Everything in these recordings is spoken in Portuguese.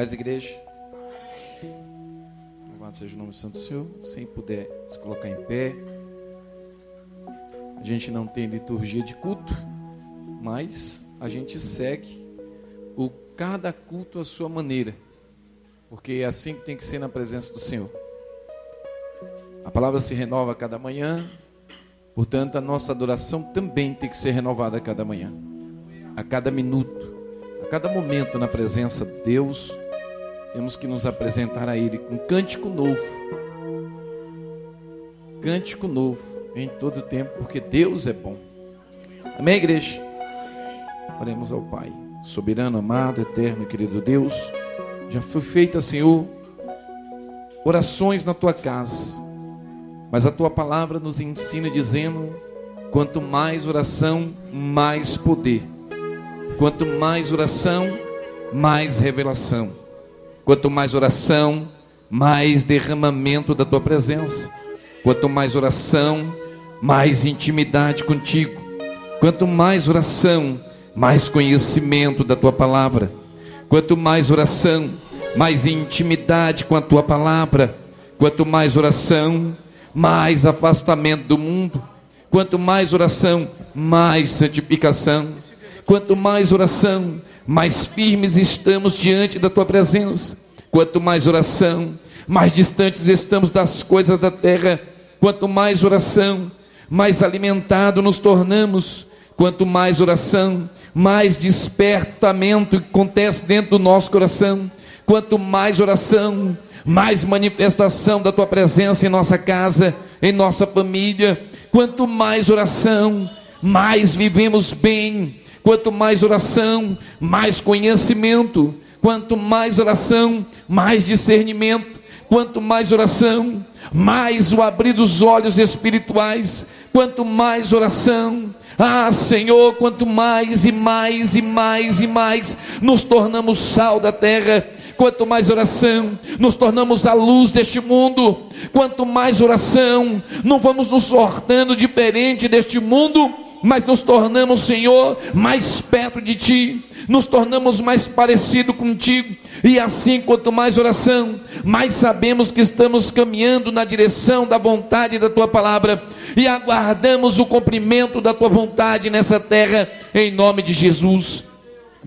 Paz, igreja. Louvado seja o nome do Santo Senhor. Sem puder se colocar em pé. A gente não tem liturgia de culto, mas a gente segue o cada culto à sua maneira, porque é assim que tem que ser na presença do Senhor. A palavra se renova a cada manhã, portanto, a nossa adoração também tem que ser renovada a cada manhã, a cada minuto, a cada momento na presença de Deus. Temos que nos apresentar a Ele com cântico novo. Cântico novo em todo tempo, porque Deus é bom. Amém, igreja? Oremos ao Pai. Soberano, amado, eterno, querido Deus, já foi feita, Senhor, orações na tua casa, mas a tua palavra nos ensina dizendo: quanto mais oração, mais poder, quanto mais oração, mais revelação, quanto mais oração, mais derramamento da tua presença, quanto mais oração, mais intimidade contigo, quanto mais oração, mais conhecimento da tua palavra. Quanto mais oração, mais intimidade com a tua palavra. Quanto mais oração, mais afastamento do mundo. Quanto mais oração, mais santificação. Quanto mais oração, mais firmes estamos diante da tua presença. Quanto mais oração, mais distantes estamos das coisas da terra. Quanto mais oração, mais alimentado nos tornamos. Quanto mais oração, mais despertamento acontece dentro do nosso coração. Quanto mais oração, mais manifestação da tua presença em nossa casa, em nossa família. Quanto mais oração, mais vivemos bem. Quanto mais oração, mais conhecimento. Quanto mais oração, mais discernimento. Quanto mais oração, mais o abrir dos olhos espirituais. Quanto mais oração, ah, Senhor, quanto mais e mais e mais e mais nos tornamos sal da terra, quanto mais oração, nos tornamos a luz deste mundo, quanto mais oração, não vamos nos sortando diferente deste mundo, mas nos tornamos, Senhor, mais perto de Ti, nos tornamos mais parecido contigo, e assim, quanto mais oração, mais sabemos que estamos caminhando na direção da vontade da tua palavra e aguardamos o cumprimento da tua vontade nessa terra, em nome de Jesus.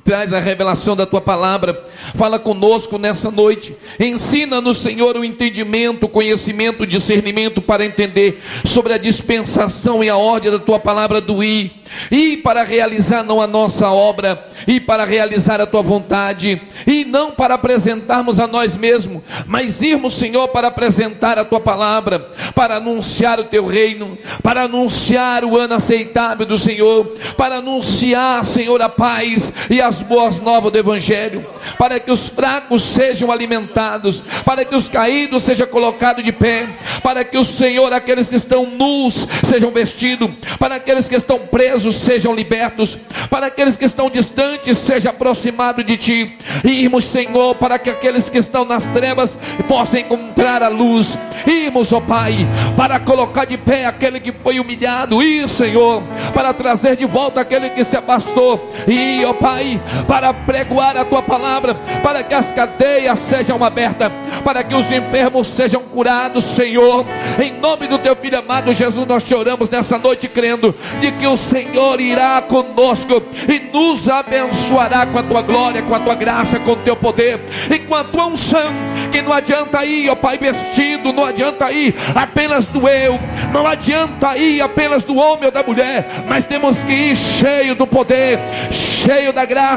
Traz a revelação da tua palavra, fala conosco nessa noite, ensina-nos, Senhor, o entendimento, o conhecimento, o discernimento para entender sobre a dispensação e a ordem da tua palavra do ir e para realizar não a nossa obra, e para realizar a tua vontade, e não para apresentarmos a nós mesmos, mas irmos, Senhor, para apresentar a tua palavra, para anunciar o teu reino, para anunciar o ano aceitável do Senhor, para anunciar, Senhor, a paz e as boas novas do Evangelho, para que os fracos sejam alimentados, para que os caídos sejam colocados de pé, para que o Senhor, aqueles que estão nus, sejam vestidos, para aqueles que estão presos, sejam libertos, para aqueles que estão distantes seja aproximado de ti. Irmos, Senhor, para que aqueles que estão nas trevas possam encontrar a luz. Irmos, ó Pai, para colocar de pé aquele que foi humilhado. E, Senhor, para trazer de volta aquele que se afastou. E, ó Pai, para pregoar a tua palavra, para que as cadeias sejam abertas, para que os enfermos sejam curados, Senhor. Em nome do teu filho amado Jesus, nós choramos nessa noite crendo de que o Senhor irá conosco e nos abençoará com a tua glória, com a tua graça, com o teu poder e com a tua unção. Que não adianta ir, ó Pai, vestido, não adianta ir apenas do eu, não adianta ir apenas do homem ou da mulher, mas temos que ir cheio do poder, cheio da graça,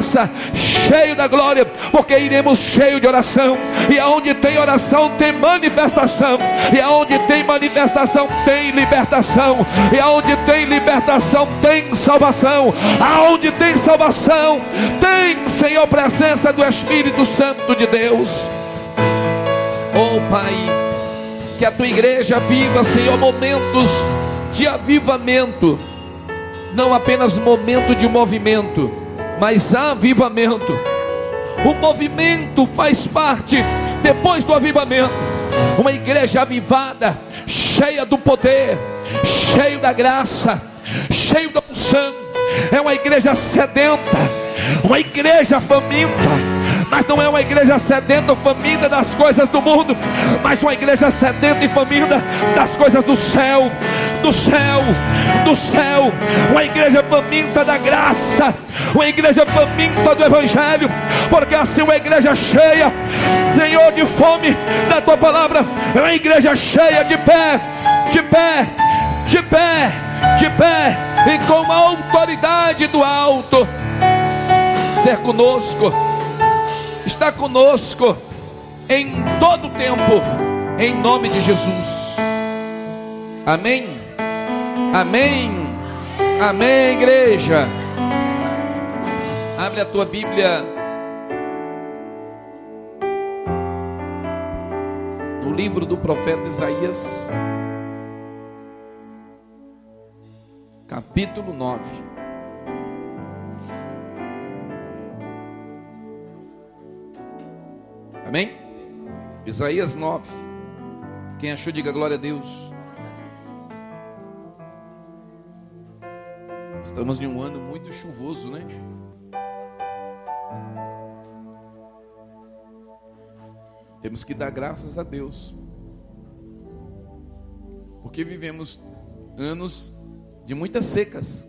cheio da glória, porque iremos cheio de oração. E aonde tem oração tem manifestação, e aonde tem manifestação tem libertação, e aonde tem libertação tem salvação. Aonde tem salvação, tem, Senhor, presença do Espírito Santo de Deus. Oh Pai, que a tua igreja viva, Senhor, momentos de avivamento, não apenas momento de movimento, mas avivamento. O movimento faz parte depois do avivamento. Uma igreja avivada, cheia do poder, cheio da graça, cheio da unção. É uma igreja sedenta, uma igreja faminta, mas não é uma igreja sedenta ou faminta das coisas do mundo, mas uma igreja sedenta e faminta das coisas do céu, do céu, do céu, uma igreja faminta da graça, uma igreja faminta do Evangelho, porque assim uma igreja cheia, Senhor, de fome da tua palavra, é uma igreja cheia de pé, de pé, de pé, de pé, e com a autoridade do alto, ser conosco, está conosco em todo o tempo, em nome de Jesus. Amém. Amém. Amém, igreja. Abre a tua Bíblia no livro do profeta Isaías, capítulo 9. Amém? Isaías 9. Quem achou, diga glória a Deus. Estamos em um ano muito chuvoso, né? Temos que dar graças a Deus. Porque vivemos anos de muitas secas.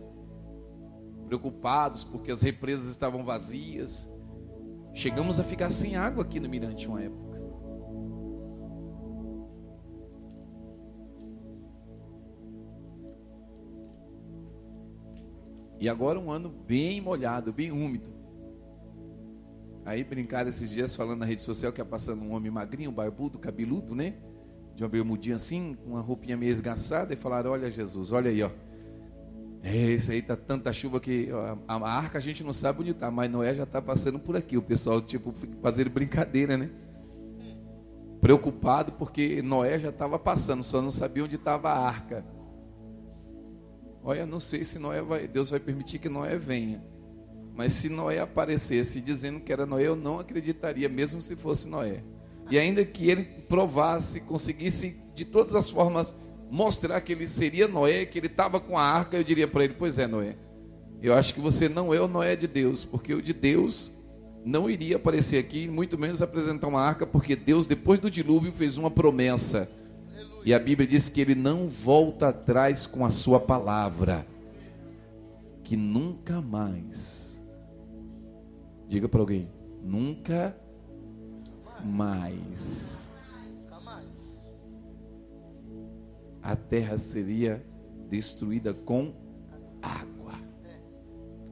Preocupados porque as represas estavam vazias. Chegamos a ficar sem água aqui no Mirante uma época. E agora um ano bem molhado, bem úmido. Aí brincaram esses dias falando na rede social que ia passando um homem magrinho, barbudo, cabeludo, né? De uma bermudinha assim, com uma roupinha meio esgaçada, e falaram: Olha, Jesus, olha aí, ó. Esse aí tá tanta chuva que ó, a, a arca a gente não sabe onde tá, mas Noé já tá passando por aqui. O pessoal, tipo, fazendo brincadeira, né? Preocupado porque Noé já estava passando, só não sabia onde estava a arca. Olha, não sei se Noé vai, Deus vai permitir que Noé venha. Mas se Noé aparecesse dizendo que era Noé, eu não acreditaria, mesmo se fosse Noé. E ainda que ele provasse, conseguisse de todas as formas mostrar que ele seria Noé, que ele estava com a arca, eu diria para ele: Pois é, Noé, eu acho que você não é o Noé de Deus, porque o de Deus não iria aparecer aqui, muito menos apresentar uma arca, porque Deus, depois do dilúvio, fez uma promessa e a Bíblia diz que ele não volta atrás com a sua palavra, que nunca mais. Diga para alguém, nunca mais. A terra seria destruída com água.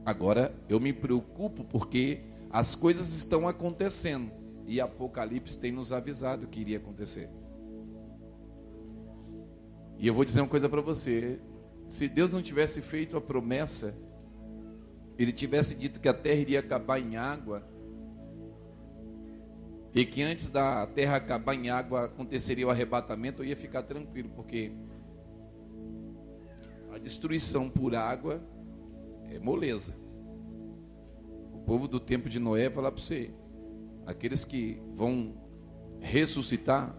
Agora eu me preocupo porque as coisas estão acontecendo e Apocalipse tem nos avisado que iria acontecer. E eu vou dizer uma coisa para você: se Deus não tivesse feito a promessa, Ele tivesse dito que a terra iria acabar em água, e que antes da terra acabar em água aconteceria o arrebatamento, eu ia ficar tranquilo, porque a destruição por água é moleza. O povo do tempo de Noé vai falar para você: aqueles que vão ressuscitar,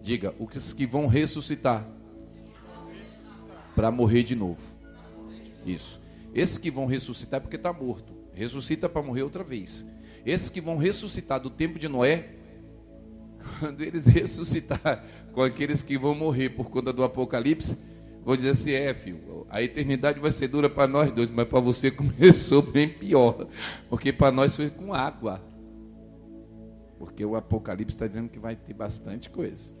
diga, os que vão ressuscitar para morrer de novo. Isso. Esses que vão ressuscitar é porque está morto. Ressuscita para morrer outra vez. Esses que vão ressuscitar do tempo de Noé, quando eles ressuscitar com aqueles que vão morrer por conta do Apocalipse, vão dizer assim: é, filho, a eternidade vai ser dura para nós dois, mas para você começou bem pior, porque para nós foi com água. Porque o Apocalipse está dizendo que vai ter bastante coisa.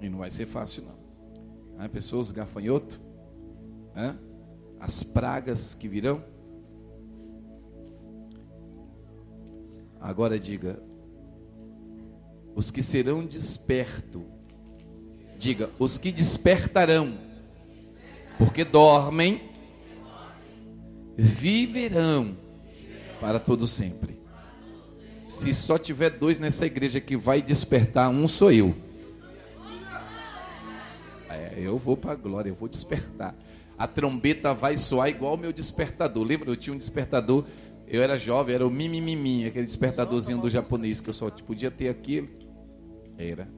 E não vai ser fácil, não né? pessoas gafanhoto, né? as pragas que virão. Agora diga, os que serão despertos, diga, os que despertarão, porque dormem, viverão para todo sempre. Se só tiver dois nessa igreja que vai despertar, um sou eu eu vou para a glória, eu vou despertar. A trombeta vai soar igual o meu despertador. Lembra? Eu tinha um despertador, eu era jovem, era o mimimimi, aquele despertadorzinho do japonês que eu só podia ter aquilo. Era.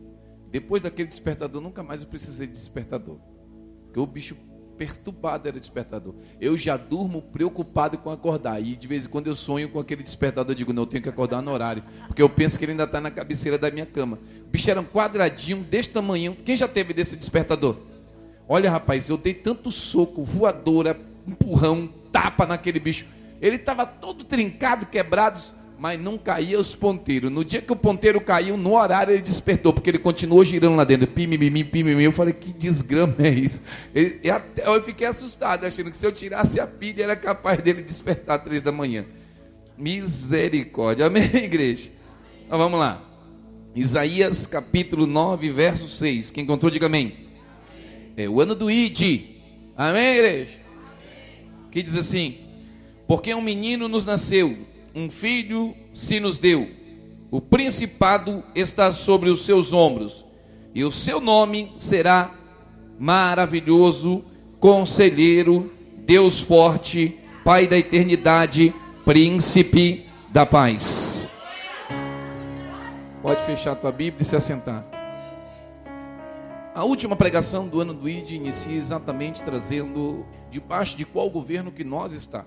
Depois daquele despertador, nunca mais eu precisei de despertador. Porque o bicho perturbado era o despertador. Eu já durmo preocupado com acordar. E de vez em quando eu sonho com aquele despertador. Eu digo, não, eu tenho que acordar no horário. Porque eu penso que ele ainda está na cabeceira da minha cama. O bicho era um quadradinho desse tamanho. Quem já teve desse despertador? Olha, rapaz, eu dei tanto soco, voadora, empurrão, tapa naquele bicho. Ele estava todo trincado, quebrado mas não caía os ponteiros. No dia que o ponteiro caiu, no horário ele despertou, porque ele continuou girando lá dentro. Pimimim. Eu falei, que desgrama é isso? eu fiquei assustado, achando que se eu tirasse a pilha, era capaz dele despertar às três da manhã. Misericórdia. Amém, igreja? Então vamos lá. Isaías capítulo 9, verso 6. Quem encontrou, diga amém. É o ano do Ide. Amém, igreja? Que diz assim: Porque um menino nos nasceu um filho se nos deu. O principado está sobre os seus ombros, e o seu nome será maravilhoso, conselheiro, Deus forte, Pai da eternidade, príncipe da paz. Pode fechar a tua Bíblia e se assentar. A última pregação do ano do ID inicia exatamente trazendo debaixo de qual governo que nós está.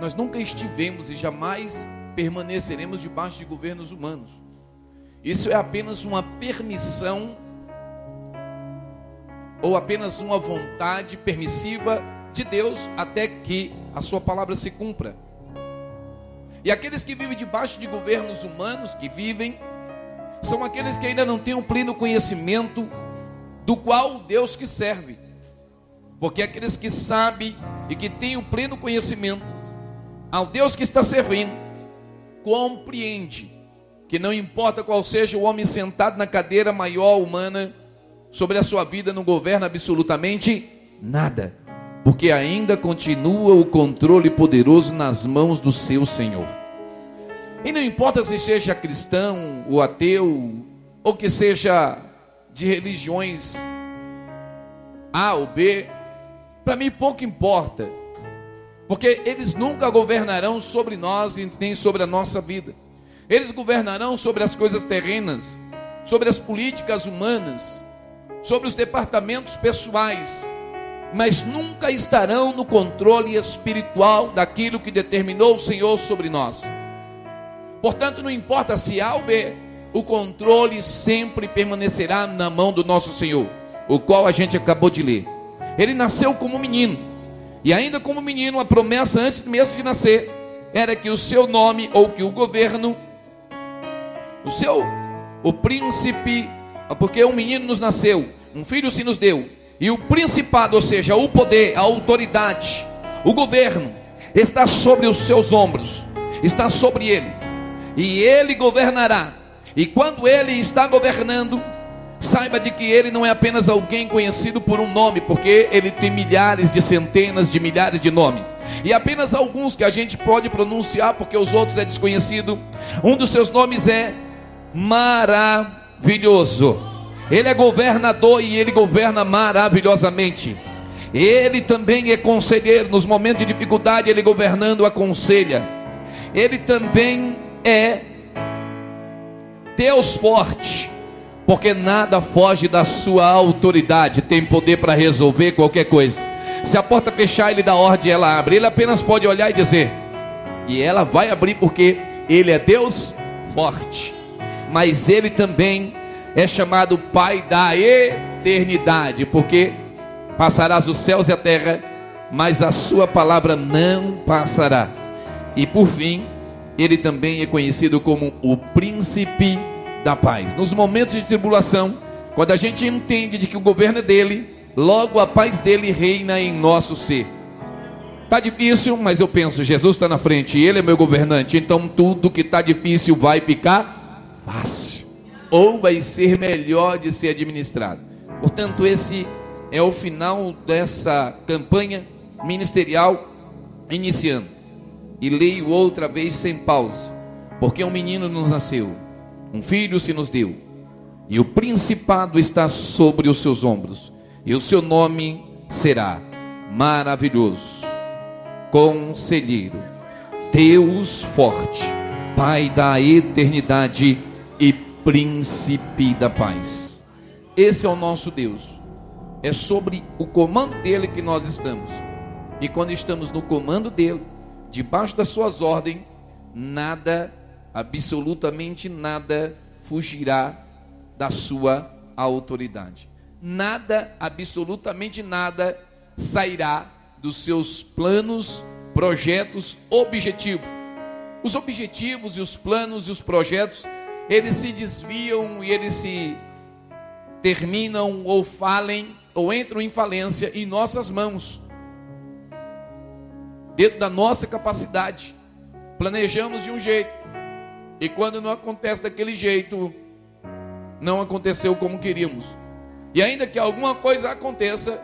Nós nunca estivemos e jamais permaneceremos debaixo de governos humanos. Isso é apenas uma permissão ou apenas uma vontade permissiva de Deus até que a sua palavra se cumpra. E aqueles que vivem debaixo de governos humanos, que vivem, são aqueles que ainda não têm o pleno conhecimento do qual Deus que serve. Porque aqueles que sabem e que têm o pleno conhecimento ao Deus que está servindo, compreende que não importa qual seja o homem sentado na cadeira maior humana, sobre a sua vida não governa absolutamente nada, porque ainda continua o controle poderoso nas mãos do seu Senhor. E não importa se seja cristão ou ateu, ou que seja de religiões A ou B, para mim pouco importa porque eles nunca governarão sobre nós nem sobre a nossa vida. Eles governarão sobre as coisas terrenas, sobre as políticas humanas, sobre os departamentos pessoais, mas nunca estarão no controle espiritual daquilo que determinou o Senhor sobre nós. Portanto, não importa se A ou B, o controle sempre permanecerá na mão do nosso Senhor, o qual a gente acabou de ler. Ele nasceu como menino e ainda como menino, a promessa antes mesmo de nascer era que o seu nome ou que o governo, o seu, o príncipe, porque um menino nos nasceu, um filho se nos deu, e o principado, ou seja, o poder, a autoridade, o governo, está sobre os seus ombros, está sobre ele, e ele governará. E quando ele está governando, Saiba de que ele não é apenas alguém conhecido por um nome, porque ele tem milhares de centenas de milhares de nomes. E apenas alguns que a gente pode pronunciar, porque os outros é desconhecido. Um dos seus nomes é maravilhoso. Ele é governador e ele governa maravilhosamente. Ele também é conselheiro. Nos momentos de dificuldade, ele governando aconselha. Ele também é Deus forte porque nada foge da sua autoridade, tem poder para resolver qualquer coisa. Se a porta fechar, ele dá ordem, ela abre. Ele apenas pode olhar e dizer, e ela vai abrir porque ele é Deus forte. Mas ele também é chamado Pai da eternidade, porque passarás os céus e a terra, mas a sua palavra não passará. E por fim, ele também é conhecido como o príncipe da paz. Nos momentos de tribulação, quando a gente entende de que o governo é dele, logo a paz dele reina em nosso ser. Tá difícil, mas eu penso, Jesus está na frente ele é meu governante, então tudo que está difícil vai ficar fácil, ou vai ser melhor de ser administrado. Portanto, esse é o final dessa campanha ministerial iniciando. E leio outra vez sem pausa, porque um menino nos nasceu um filho se nos deu, e o principado está sobre os seus ombros, e o seu nome será maravilhoso, conselheiro, Deus forte, Pai da eternidade e príncipe da paz. esse é o nosso Deus. É sobre o comando dele que nós estamos. E quando estamos no comando dele, debaixo das suas ordens, nada, absolutamente nada, fugirá da sua autoridade. Nada, absolutamente nada, sairá dos seus planos, projetos, objetivos. Os objetivos e os planos e os projetos, eles se desviam e eles se terminam ou falem ou entram em falência em nossas mãos. Dentro da nossa capacidade. Planejamos de um jeito. E quando não acontece daquele jeito, não aconteceu como queríamos. E ainda que alguma coisa aconteça,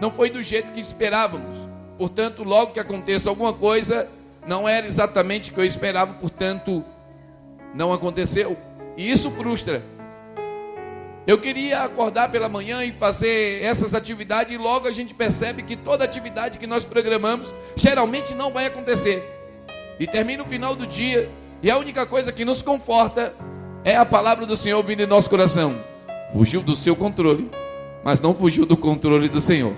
não foi do jeito que esperávamos. Portanto, logo que aconteça alguma coisa, não era exatamente o que eu esperava, portanto, não aconteceu. E isso frustra. Eu queria acordar pela manhã e fazer essas atividades, e logo a gente percebe que toda atividade que nós programamos geralmente não vai acontecer. E termina o final do dia, e a única coisa que nos conforta é a palavra do Senhor vindo em nosso coração. Fugiu do seu controle, mas não fugiu do controle do Senhor.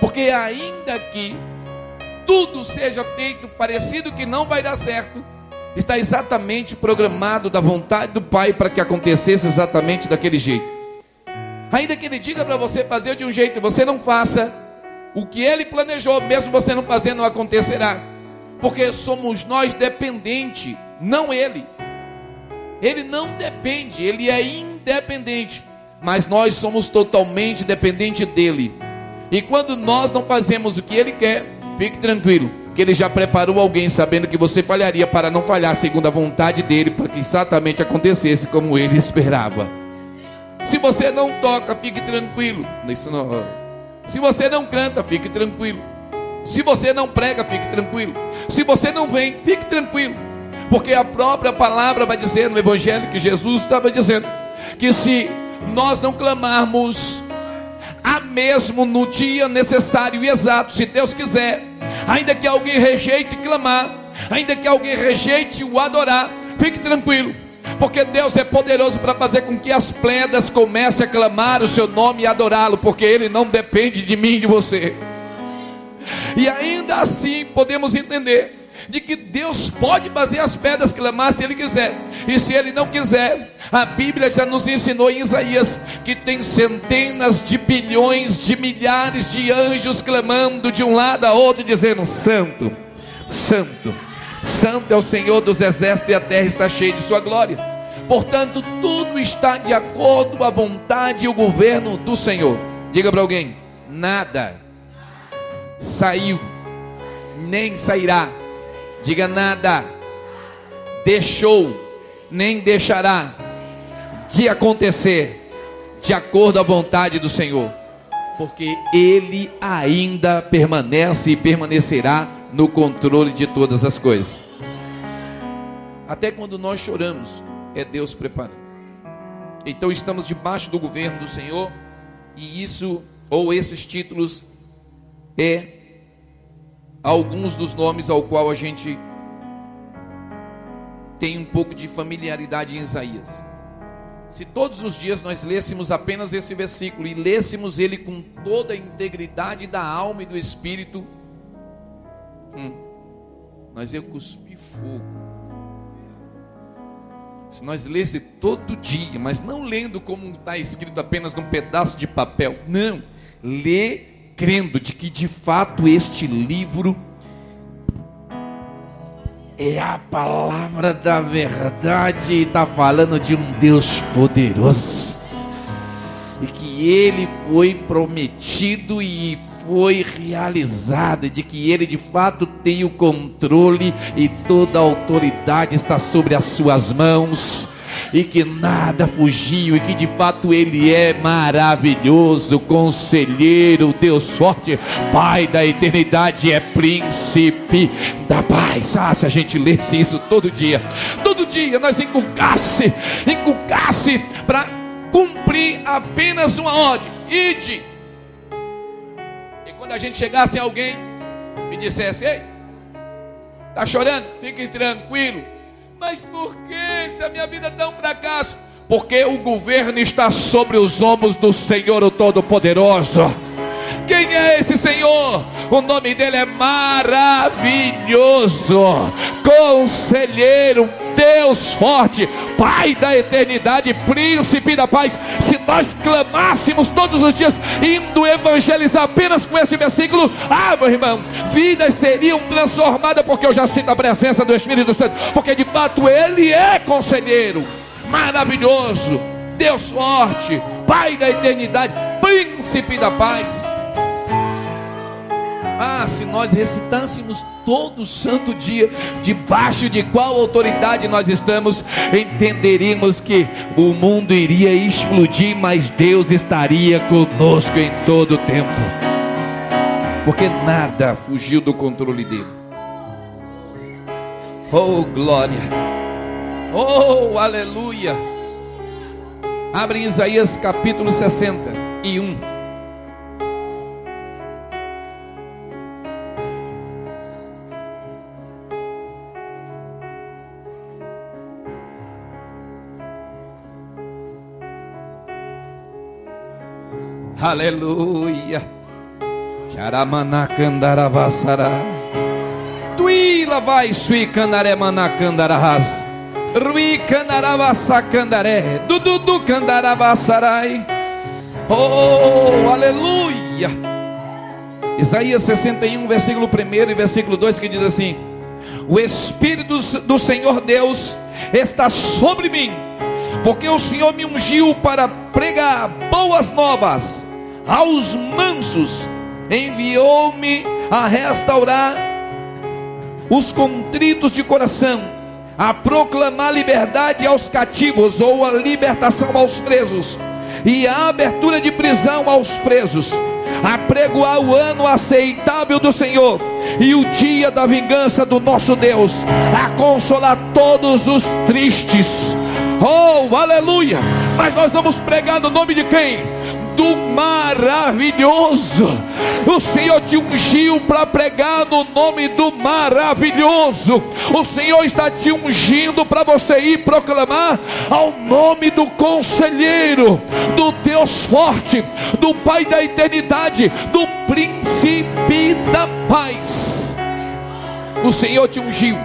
Porque ainda que tudo seja feito parecido que não vai dar certo, está exatamente programado da vontade do Pai para que acontecesse exatamente daquele jeito. Ainda que Ele diga para você fazer de um jeito e você não faça, o que Ele planejou, mesmo você não fazendo, acontecerá. Porque somos nós dependentes, não Ele. Ele não depende, Ele é independente. Mas nós somos totalmente dependentes dEle. E quando nós não fazemos o que Ele quer, fique tranquilo que ele já preparou alguém sabendo que você falharia para não falhar segundo a vontade dele, para que exatamente acontecesse como ele esperava. Se você não toca, fique tranquilo. Não. Se você não canta, fique tranquilo. Se você não prega, fique tranquilo. Se você não vem, fique tranquilo. Porque a própria palavra vai dizer no evangelho que Jesus estava dizendo que se nós não clamarmos a mesmo no dia necessário e exato, se Deus quiser, ainda que alguém rejeite clamar, ainda que alguém rejeite o adorar, fique tranquilo, porque Deus é poderoso para fazer com que as pledas comecem a clamar o seu nome e adorá-lo, porque Ele não depende de mim e de você. E ainda assim podemos entender de que Deus pode fazer as pedras clamar se Ele quiser, e se Ele não quiser, a Bíblia já nos ensinou em Isaías que tem centenas de bilhões de milhares de anjos clamando de um lado a outro, dizendo: Santo, Santo, Santo é o Senhor dos exércitos e a terra está cheia de Sua glória. Portanto, tudo está de acordo com a vontade e o governo do Senhor. Diga para alguém: nada saiu, nem sairá Diga nada. Deixou, nem deixará de acontecer de acordo à vontade do Senhor, porque Ele ainda permanece e permanecerá no controle de todas as coisas. Até quando nós choramos, é Deus preparando. Então estamos debaixo do governo do Senhor, e isso, ou esses títulos, é alguns dos nomes ao qual a gente tem um pouco de familiaridade em Isaías. Se todos os dias nós lêssemos apenas esse versículo e lêssemos ele com toda a integridade da alma e do espírito, hum, nós ia cuspir fogo. Se nós lesse todo dia, mas não lendo como está escrito apenas num pedaço de papel, não, lê crendo de que de fato este livro é a palavra da verdade e está falando de um Deus poderoso. E que ele foi prometido e foi realizado, de que ele de fato tem o controle e toda a autoridade está sobre as suas mãos e que nada fugiu, e que de fato Ele é maravilhoso, conselheiro, Deus forte, Pai da eternidade, é príncipe da paz. Ah, se a gente lesse isso todo dia, todo dia nós inculcasse, inculcasse para cumprir apenas uma ordem: ide. E quando a gente chegasse em alguém e dissesse: Ei, está chorando? Fique tranquilo mas por que se a minha vida é tão fracasso? porque o governo está sobre os ombros do Senhor o Todo-Poderoso. Quem é esse Senhor? O nome dele é maravilhoso, conselheiro, Deus forte, Pai da eternidade, príncipe da paz. Se nós clamássemos todos os dias, indo evangelizar apenas com esse versículo, ah, meu irmão, vidas seriam transformadas, porque eu já sinto a presença do Espírito Santo, porque de fato ele é conselheiro, maravilhoso, Deus forte, Pai da eternidade, príncipe da paz. Ah, se nós recitássemos todo santo dia, debaixo de qual autoridade nós estamos, entenderíamos que o mundo iria explodir, mas Deus estaria conosco em todo o tempo, porque nada fugiu do controle dele. Oh, glória! Oh, aleluia! Abre Isaías capítulo 61. Aleluia. Charamanacandaravassará. Tuila vai sui candaré manacandarás. Rui candaravassacandaré. Dududu candaravassarai. Oh, aleluia. Isaías 61, versículo 1 e versículo 2 que diz assim: O Espírito do Senhor Deus está sobre mim, porque o Senhor me ungiu para pregar boas novas aos mansos, enviou-me a restaurar os contritos de coração, a proclamar liberdade aos cativos ou a libertação aos presos, e a abertura de prisão aos presos, a pregoar o ano aceitável do Senhor e o dia da vingança do nosso Deus, a consolar todos os tristes. Oh, aleluia! Mas nós vamos pregar no nome de quem? Do maravilhoso. O Senhor te ungiu para pregar no nome do maravilhoso. O Senhor está te ungindo para você ir proclamar ao nome do conselheiro, do Deus forte, do Pai da eternidade, do príncipe da paz. O Senhor te ungiu.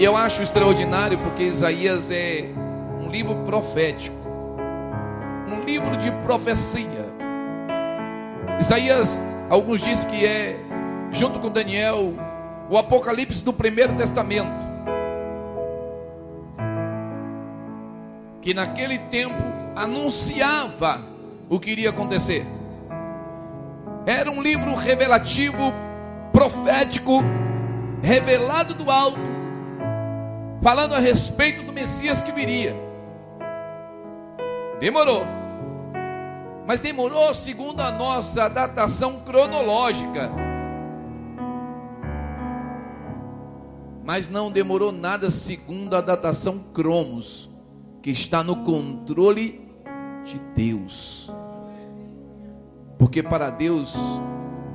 Eu acho extraordinário porque Isaías é um livro profético um livro de profecia. Isaías, alguns dizem que é, junto com Daniel, o Apocalipse do Primeiro Testamento. Que naquele tempo anunciava o que iria acontecer. Era um livro revelativo, profético, revelado do alto, falando a respeito do Messias que viria. Demorou mas demorou segundo a nossa datação cronológica. Mas não demorou nada segundo a datação cromos, que está no controle de Deus. Porque para Deus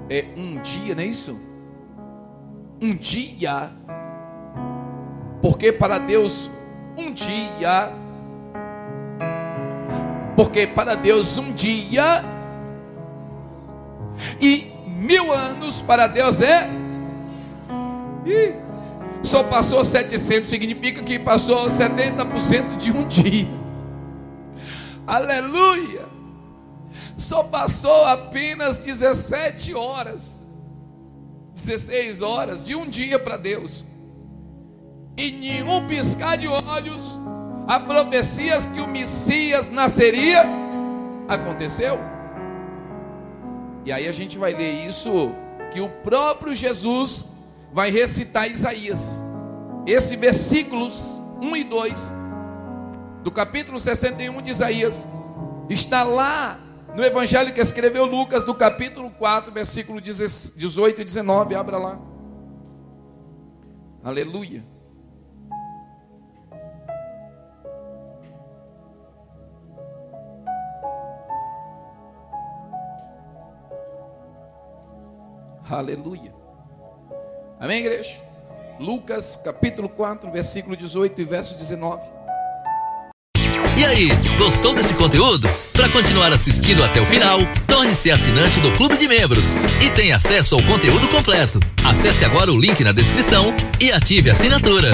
é um dia, não é isso? Um dia. Porque para Deus um dia porque para Deus um dia e mil anos para Deus é. Só passou 700, significa que passou 70% de um dia. Aleluia! Só passou apenas 17 horas, 16 horas de um dia para Deus. E nenhum piscar de olhos a profecias que o Messias nasceria, aconteceu. E aí a gente vai ler isso, que o próprio Jesus vai recitar Isaías. Esse versículos 1 e 2 do capítulo 61 de Isaías está lá no evangelho que escreveu Lucas, no capítulo 4, versículo 18 e 19. Abra lá. Aleluia. Aleluia. Amém, igreja? Lucas capítulo 4, versículo 18 e verso 19. aí, gostou desse conteúdo? Para continuar assistindo até o final, torne-se assinante do Clube de Membros e tenha acesso ao conteúdo completo. Acesse agora o link na descrição e ative a assinatura.